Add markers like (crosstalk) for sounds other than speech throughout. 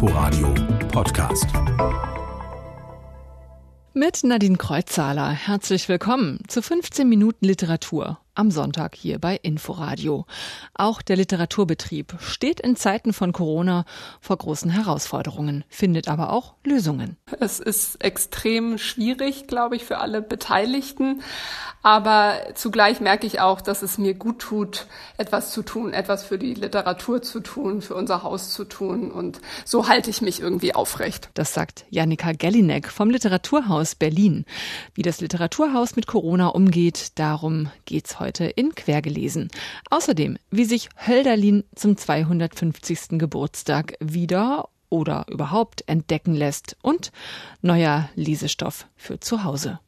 Inforadio Podcast. Mit Nadine Kreuzzahler. Herzlich willkommen zu 15 Minuten Literatur am Sonntag hier bei Inforadio. Auch der Literaturbetrieb steht in Zeiten von Corona vor großen Herausforderungen, findet aber auch Lösungen. Es ist extrem schwierig, glaube ich, für alle Beteiligten. Aber zugleich merke ich auch, dass es mir gut tut, etwas zu tun, etwas für die Literatur zu tun, für unser Haus zu tun. Und so halte ich mich irgendwie aufrecht. Das sagt Janika Gellinek vom Literaturhaus Berlin. Wie das Literaturhaus mit Corona umgeht, darum geht's heute heute in Quergelesen. Außerdem, wie sich Hölderlin zum 250. Geburtstag wieder oder überhaupt entdecken lässt und neuer Lesestoff für zu Hause.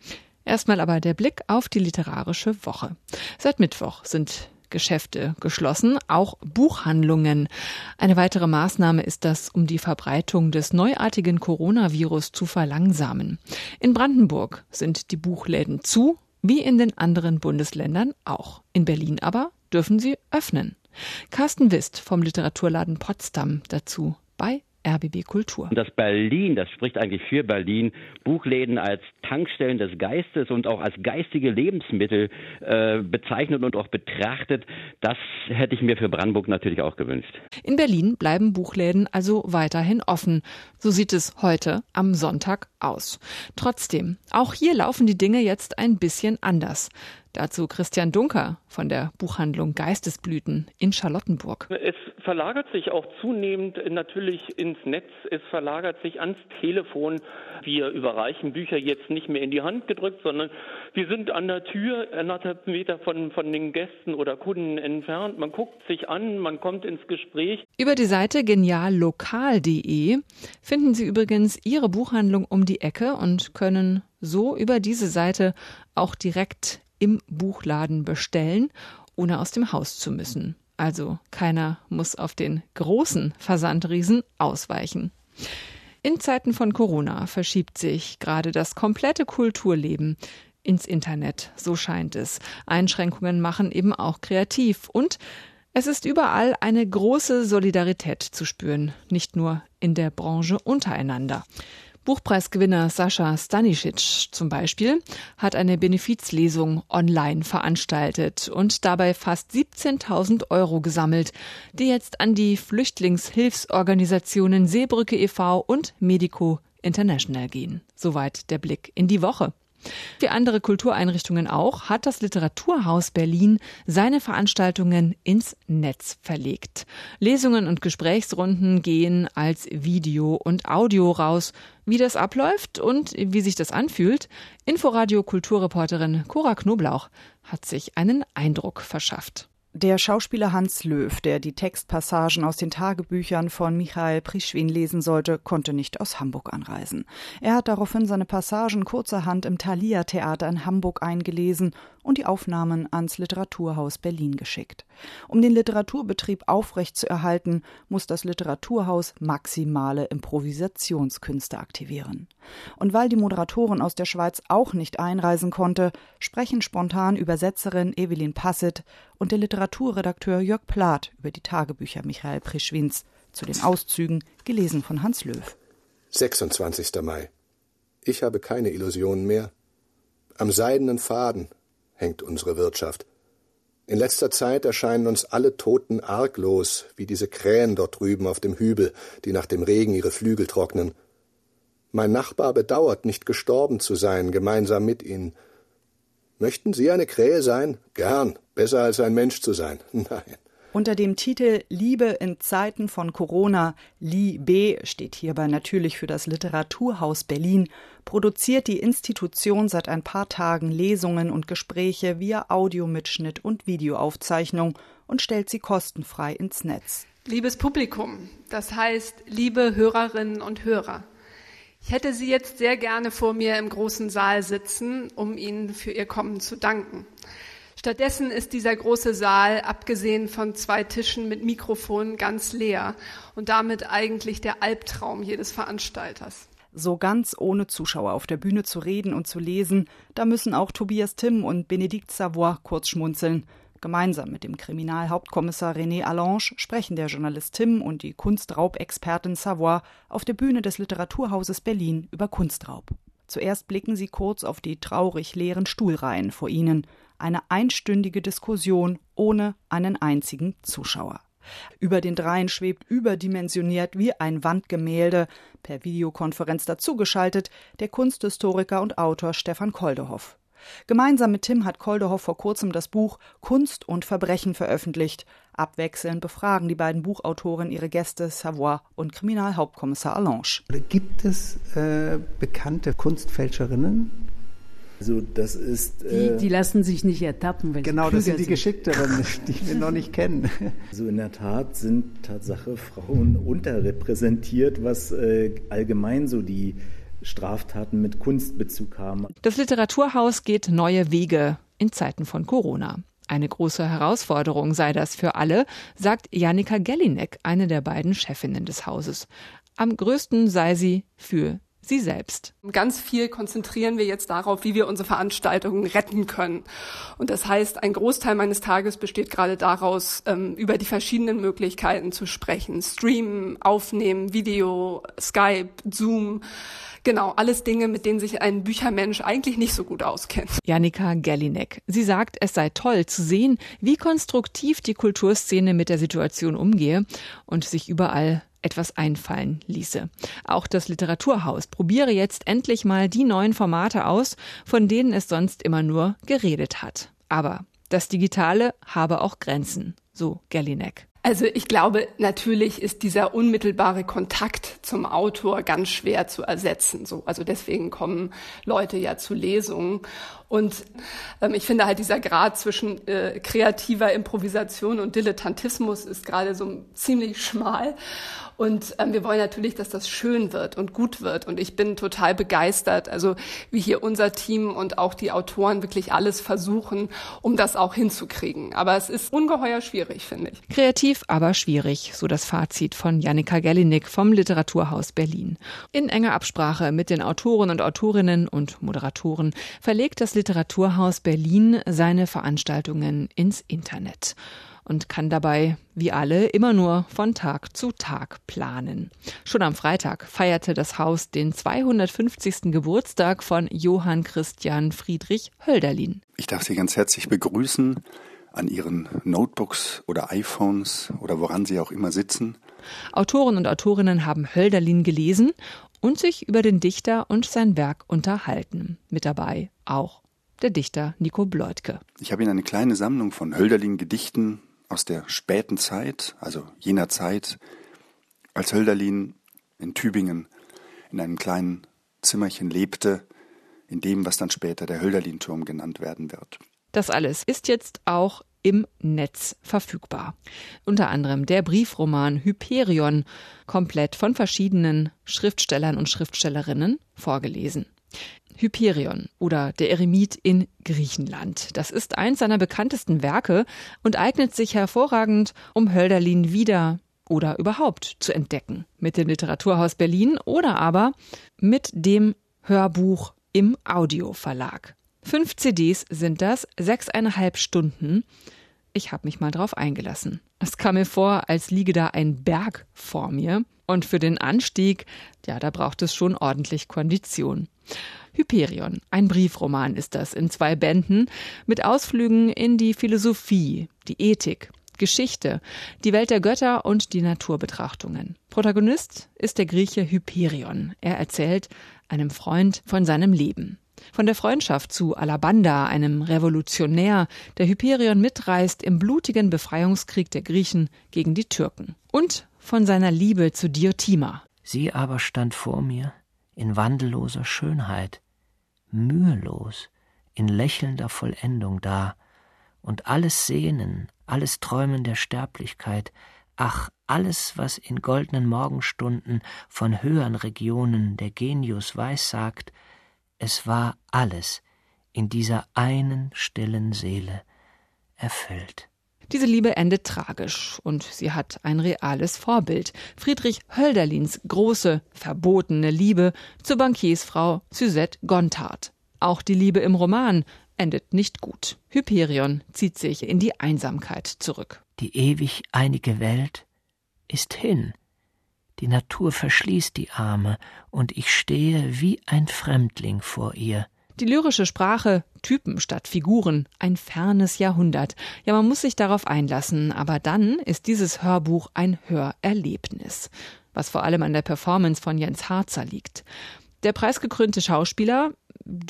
Erstmal aber der Blick auf die literarische Woche. Seit Mittwoch sind Geschäfte geschlossen, auch Buchhandlungen. Eine weitere Maßnahme ist das, um die Verbreitung des neuartigen Coronavirus zu verlangsamen. In Brandenburg sind die Buchläden zu, wie in den anderen Bundesländern auch. In Berlin aber dürfen sie öffnen. Carsten Wist vom Literaturladen Potsdam dazu bei RBB Kultur. Das Berlin, das spricht eigentlich für Berlin, Buchläden als Tankstellen des Geistes und auch als geistige Lebensmittel äh, bezeichnet und auch betrachtet, das hätte ich mir für Brandenburg natürlich auch gewünscht. In Berlin bleiben Buchläden also weiterhin offen. So sieht es heute am Sonntag aus. Trotzdem, auch hier laufen die Dinge jetzt ein bisschen anders. Dazu Christian Dunker von der Buchhandlung Geistesblüten in Charlottenburg. Es verlagert sich auch zunehmend natürlich ins Netz, es verlagert sich ans Telefon. Wir überreichen Bücher jetzt nicht mehr in die Hand gedrückt, sondern wir sind an der Tür, anderthalb Meter von, von den Gästen oder Kunden entfernt. Man guckt sich an, man kommt ins Gespräch. Über die Seite geniallokal.de finden Sie übrigens Ihre Buchhandlung um die Ecke und können so über diese Seite auch direkt im Buchladen bestellen, ohne aus dem Haus zu müssen. Also keiner muss auf den großen Versandriesen ausweichen. In Zeiten von Corona verschiebt sich gerade das komplette Kulturleben ins Internet, so scheint es. Einschränkungen machen eben auch kreativ und es ist überall eine große Solidarität zu spüren, nicht nur in der Branche untereinander. Buchpreisgewinner Sascha Stanisic zum Beispiel hat eine Benefizlesung online veranstaltet und dabei fast 17.000 Euro gesammelt, die jetzt an die Flüchtlingshilfsorganisationen Seebrücke e.V. und Medico International gehen. Soweit der Blick in die Woche. Wie andere Kultureinrichtungen auch, hat das Literaturhaus Berlin seine Veranstaltungen ins Netz verlegt. Lesungen und Gesprächsrunden gehen als Video und Audio raus. Wie das abläuft und wie sich das anfühlt, Inforadio Kulturreporterin Cora Knoblauch hat sich einen Eindruck verschafft. Der Schauspieler Hans Löw, der die Textpassagen aus den Tagebüchern von Michael Prischwin lesen sollte, konnte nicht aus Hamburg anreisen. Er hat daraufhin seine Passagen kurzerhand im Thalia Theater in Hamburg eingelesen und die Aufnahmen ans Literaturhaus Berlin geschickt. Um den Literaturbetrieb aufrechtzuerhalten, muss das Literaturhaus maximale Improvisationskünste aktivieren. Und weil die Moderatorin aus der Schweiz auch nicht einreisen konnte, sprechen spontan Übersetzerin Evelyn Passet und der Literaturredakteur Jörg Plath über die Tagebücher Michael Prischwins zu den Auszügen, gelesen von Hans Löw. 26. Mai. Ich habe keine Illusionen mehr. Am seidenen Faden hängt unsere Wirtschaft. In letzter Zeit erscheinen uns alle Toten arglos, wie diese Krähen dort drüben auf dem Hügel, die nach dem Regen ihre Flügel trocknen. Mein Nachbar bedauert, nicht gestorben zu sein, gemeinsam mit ihnen. Möchten Sie eine Krähe sein? Gern. Besser als ein Mensch zu sein. (laughs) Nein. Unter dem Titel Liebe in Zeiten von Corona, Liebe steht hierbei natürlich für das Literaturhaus Berlin, produziert die Institution seit ein paar Tagen Lesungen und Gespräche via Audiomitschnitt und Videoaufzeichnung und stellt sie kostenfrei ins Netz. Liebes Publikum, das heißt liebe Hörerinnen und Hörer. Ich hätte Sie jetzt sehr gerne vor mir im großen Saal sitzen, um Ihnen für Ihr Kommen zu danken. Stattdessen ist dieser große Saal, abgesehen von zwei Tischen mit Mikrofonen, ganz leer und damit eigentlich der Albtraum jedes Veranstalters. So ganz ohne Zuschauer auf der Bühne zu reden und zu lesen, da müssen auch Tobias Timm und Benedikt Savoy kurz schmunzeln. Gemeinsam mit dem Kriminalhauptkommissar René Allange sprechen der Journalist Tim und die Kunstraubexpertin Savoy auf der Bühne des Literaturhauses Berlin über Kunstraub. Zuerst blicken sie kurz auf die traurig leeren Stuhlreihen vor ihnen. Eine einstündige Diskussion ohne einen einzigen Zuschauer. Über den Dreien schwebt überdimensioniert wie ein Wandgemälde, per Videokonferenz dazugeschaltet, der Kunsthistoriker und Autor Stefan Koldehoff. Gemeinsam mit Tim hat Koldehoff vor kurzem das Buch Kunst und Verbrechen veröffentlicht. Abwechselnd befragen die beiden Buchautoren ihre Gäste Savoy und Kriminalhauptkommissar Allange. Gibt es äh, bekannte Kunstfälscherinnen? Also das ist. Äh, die, die, lassen sich nicht ertappen, wenn Genau, das sind die sind. Geschickteren, (laughs) die wir noch nicht kennen. (laughs) Also in der Tat sind Tatsache Frauen unterrepräsentiert, was äh, allgemein so die Straftaten mit Kunstbezug haben. Das Literaturhaus geht neue Wege in Zeiten von Corona. Eine große Herausforderung sei das für alle, sagt Janika Gellinek, eine der beiden Chefinnen des Hauses. Am größten sei sie für sie selbst. Ganz viel konzentrieren wir jetzt darauf, wie wir unsere Veranstaltungen retten können. Und das heißt, ein Großteil meines Tages besteht gerade daraus, ähm, über die verschiedenen Möglichkeiten zu sprechen. Streamen, aufnehmen, Video, Skype, Zoom. Genau, alles Dinge, mit denen sich ein Büchermensch eigentlich nicht so gut auskennt. Janika Gerlinek. Sie sagt, es sei toll zu sehen, wie konstruktiv die Kulturszene mit der Situation umgehe und sich überall etwas einfallen ließe. Auch das Literaturhaus probiere jetzt endlich mal die neuen Formate aus, von denen es sonst immer nur geredet hat. Aber das Digitale habe auch Grenzen, so Gerlinek. Also ich glaube, natürlich ist dieser unmittelbare Kontakt zum Autor ganz schwer zu ersetzen. So, also deswegen kommen Leute ja zu Lesungen. Und ähm, ich finde halt dieser Grad zwischen äh, kreativer Improvisation und Dilettantismus ist gerade so ziemlich schmal. Und ähm, wir wollen natürlich, dass das schön wird und gut wird. Und ich bin total begeistert, also wie hier unser Team und auch die Autoren wirklich alles versuchen, um das auch hinzukriegen. Aber es ist ungeheuer schwierig, finde ich. Kreativ, aber schwierig, so das Fazit von Janika Gellinik vom Literaturhaus Berlin. In enger Absprache mit den Autoren und Autorinnen und Moderatoren verlegt das Literaturhaus Berlin seine Veranstaltungen ins Internet und kann dabei, wie alle, immer nur von Tag zu Tag planen. Schon am Freitag feierte das Haus den 250. Geburtstag von Johann Christian Friedrich Hölderlin. Ich darf Sie ganz herzlich begrüßen an Ihren Notebooks oder iPhones oder woran Sie auch immer sitzen. Autoren und Autorinnen haben Hölderlin gelesen und sich über den Dichter und sein Werk unterhalten. Mit dabei auch der Dichter Nico Bleutke. Ich habe Ihnen eine kleine Sammlung von Hölderlin-Gedichten aus der späten Zeit, also jener Zeit, als Hölderlin in Tübingen in einem kleinen Zimmerchen lebte, in dem, was dann später der Hölderlin-Turm genannt werden wird. Das alles ist jetzt auch im Netz verfügbar. Unter anderem der Briefroman Hyperion, komplett von verschiedenen Schriftstellern und Schriftstellerinnen vorgelesen. Hyperion oder der Eremit in Griechenland. Das ist eins seiner bekanntesten Werke und eignet sich hervorragend, um Hölderlin wieder oder überhaupt zu entdecken. Mit dem Literaturhaus Berlin oder aber mit dem Hörbuch im Audioverlag. Fünf CDs sind das, sechseinhalb Stunden. Ich habe mich mal drauf eingelassen. Es kam mir vor, als liege da ein Berg vor mir. Und für den Anstieg, ja, da braucht es schon ordentlich Kondition. Hyperion, ein Briefroman ist das in zwei Bänden mit Ausflügen in die Philosophie, die Ethik, Geschichte, die Welt der Götter und die Naturbetrachtungen. Protagonist ist der Grieche Hyperion. Er erzählt einem Freund von seinem Leben. Von der Freundschaft zu Alabanda, einem Revolutionär, der Hyperion mitreist im blutigen Befreiungskrieg der Griechen gegen die Türken. Und von seiner Liebe zu Diotima. Sie aber stand vor mir, in wandelloser Schönheit, mühelos, in lächelnder Vollendung da, und alles Sehnen, alles Träumen der Sterblichkeit, ach, alles, was in goldenen Morgenstunden von höheren Regionen der Genius weissagt, es war alles in dieser einen stillen Seele erfüllt. Diese Liebe endet tragisch und sie hat ein reales Vorbild. Friedrich Hölderlins große, verbotene Liebe zur Bankiersfrau Suzette Gontard. Auch die Liebe im Roman endet nicht gut. Hyperion zieht sich in die Einsamkeit zurück. Die ewig einige Welt ist hin. Die Natur verschließt die Arme, und ich stehe wie ein Fremdling vor ihr. Die lyrische Sprache, Typen statt Figuren, ein fernes Jahrhundert. Ja, man muss sich darauf einlassen, aber dann ist dieses Hörbuch ein Hörerlebnis, was vor allem an der Performance von Jens Harzer liegt. Der preisgekrönte Schauspieler,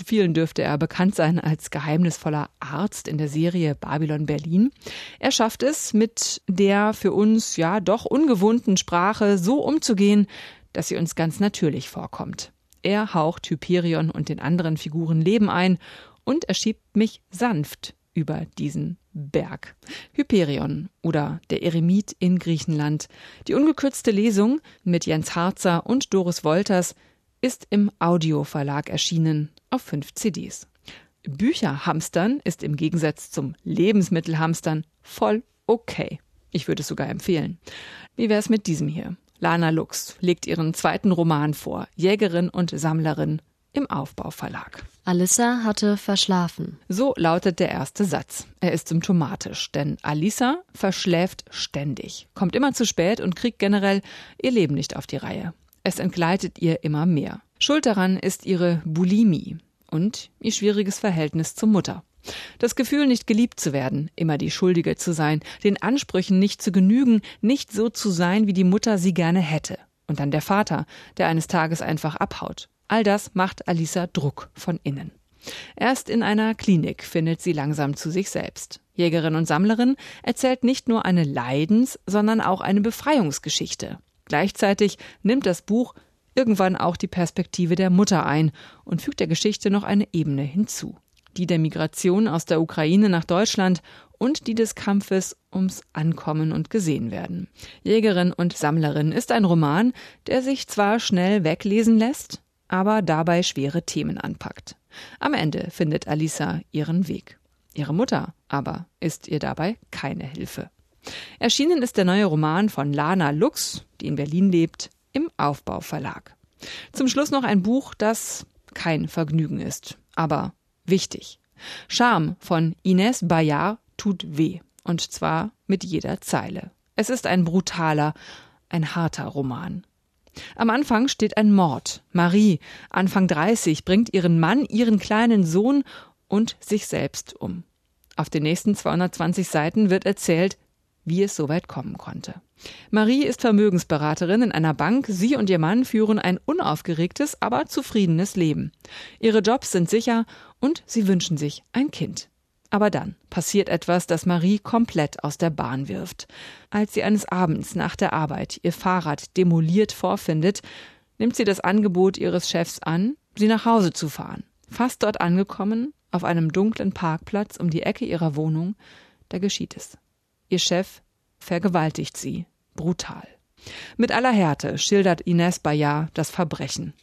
vielen dürfte er bekannt sein als geheimnisvoller Arzt in der Serie Babylon Berlin, er schafft es, mit der für uns ja doch ungewohnten Sprache so umzugehen, dass sie uns ganz natürlich vorkommt. Er haucht Hyperion und den anderen Figuren Leben ein und er schiebt mich sanft über diesen Berg. Hyperion oder der Eremit in Griechenland. Die ungekürzte Lesung mit Jens Harzer und Doris Wolters ist im Audioverlag erschienen auf fünf CDs. Bücherhamstern ist im Gegensatz zum Lebensmittelhamstern voll okay. Ich würde es sogar empfehlen. Wie wäre es mit diesem hier? Lana Lux legt ihren zweiten Roman vor, Jägerin und Sammlerin im Aufbauverlag. Alissa hatte verschlafen. So lautet der erste Satz. Er ist symptomatisch, denn Alissa verschläft ständig, kommt immer zu spät und kriegt generell ihr Leben nicht auf die Reihe. Es entgleitet ihr immer mehr. Schuld daran ist ihre Bulimie und ihr schwieriges Verhältnis zur Mutter. Das Gefühl, nicht geliebt zu werden, immer die Schuldige zu sein, den Ansprüchen nicht zu genügen, nicht so zu sein, wie die Mutter sie gerne hätte. Und dann der Vater, der eines Tages einfach abhaut. All das macht Alisa Druck von innen. Erst in einer Klinik findet sie langsam zu sich selbst. Jägerin und Sammlerin erzählt nicht nur eine Leidens-, sondern auch eine Befreiungsgeschichte. Gleichzeitig nimmt das Buch irgendwann auch die Perspektive der Mutter ein und fügt der Geschichte noch eine Ebene hinzu die der Migration aus der Ukraine nach Deutschland und die des Kampfes ums Ankommen und Gesehen werden. Jägerin und Sammlerin ist ein Roman, der sich zwar schnell weglesen lässt, aber dabei schwere Themen anpackt. Am Ende findet Alisa ihren Weg. Ihre Mutter aber ist ihr dabei keine Hilfe. Erschienen ist der neue Roman von Lana Lux, die in Berlin lebt, im Aufbauverlag. Zum Schluss noch ein Buch, das kein Vergnügen ist, aber wichtig. Scham von Ines Bayard tut weh. Und zwar mit jeder Zeile. Es ist ein brutaler, ein harter Roman. Am Anfang steht ein Mord. Marie, Anfang 30, bringt ihren Mann, ihren kleinen Sohn und sich selbst um. Auf den nächsten 220 Seiten wird erzählt, wie es so weit kommen konnte. Marie ist Vermögensberaterin in einer Bank. Sie und ihr Mann führen ein unaufgeregtes, aber zufriedenes Leben. Ihre Jobs sind sicher und sie wünschen sich ein Kind. Aber dann passiert etwas, das Marie komplett aus der Bahn wirft. Als sie eines Abends nach der Arbeit ihr Fahrrad demoliert vorfindet, nimmt sie das Angebot ihres Chefs an, sie nach Hause zu fahren. Fast dort angekommen, auf einem dunklen Parkplatz um die Ecke ihrer Wohnung, da geschieht es. Ihr Chef vergewaltigt sie brutal. Mit aller Härte schildert Ines Bayard das Verbrechen.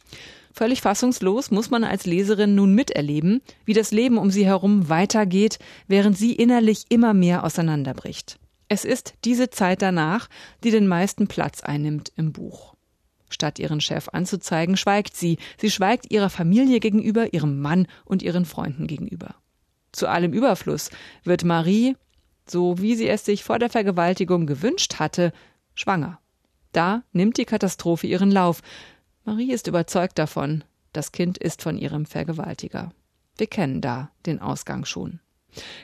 Völlig fassungslos muss man als Leserin nun miterleben, wie das Leben um sie herum weitergeht, während sie innerlich immer mehr auseinanderbricht. Es ist diese Zeit danach, die den meisten Platz einnimmt im Buch. Statt ihren Chef anzuzeigen, schweigt sie. Sie schweigt ihrer Familie gegenüber, ihrem Mann und ihren Freunden gegenüber. Zu allem Überfluss wird Marie, so wie sie es sich vor der Vergewaltigung gewünscht hatte, schwanger. Da nimmt die Katastrophe ihren Lauf. Marie ist überzeugt davon, das Kind ist von ihrem Vergewaltiger. Wir kennen da den Ausgang schon.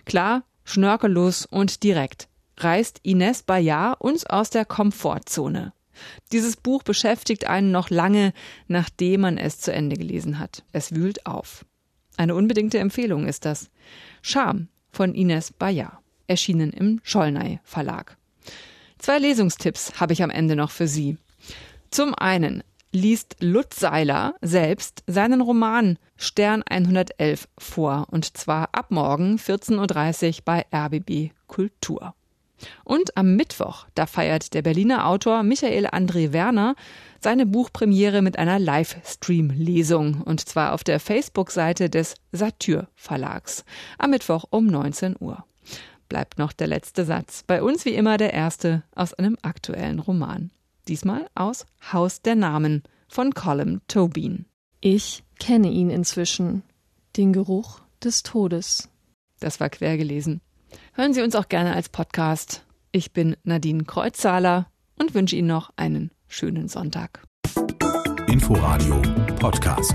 Klar, schnörkellos und direkt reißt Ines Bayard uns aus der Komfortzone. Dieses Buch beschäftigt einen noch lange, nachdem man es zu Ende gelesen hat. Es wühlt auf. Eine unbedingte Empfehlung ist das. Scham von Ines Bayard erschienen im Schollnay Verlag. Zwei Lesungstipps habe ich am Ende noch für Sie. Zum einen liest Lutz Seiler selbst seinen Roman Stern 111 vor und zwar ab morgen 14.30 Uhr bei RBB Kultur. Und am Mittwoch, da feiert der Berliner Autor Michael André Werner seine Buchpremiere mit einer Livestream-Lesung und zwar auf der Facebook-Seite des Satyr Verlags am Mittwoch um 19 Uhr bleibt noch der letzte Satz. Bei uns wie immer der erste aus einem aktuellen Roman. Diesmal aus Haus der Namen von Colin Tobin. Ich kenne ihn inzwischen, den Geruch des Todes. Das war quer gelesen. Hören Sie uns auch gerne als Podcast. Ich bin Nadine Kreuzzahler und wünsche Ihnen noch einen schönen Sonntag. Inforadio Podcast.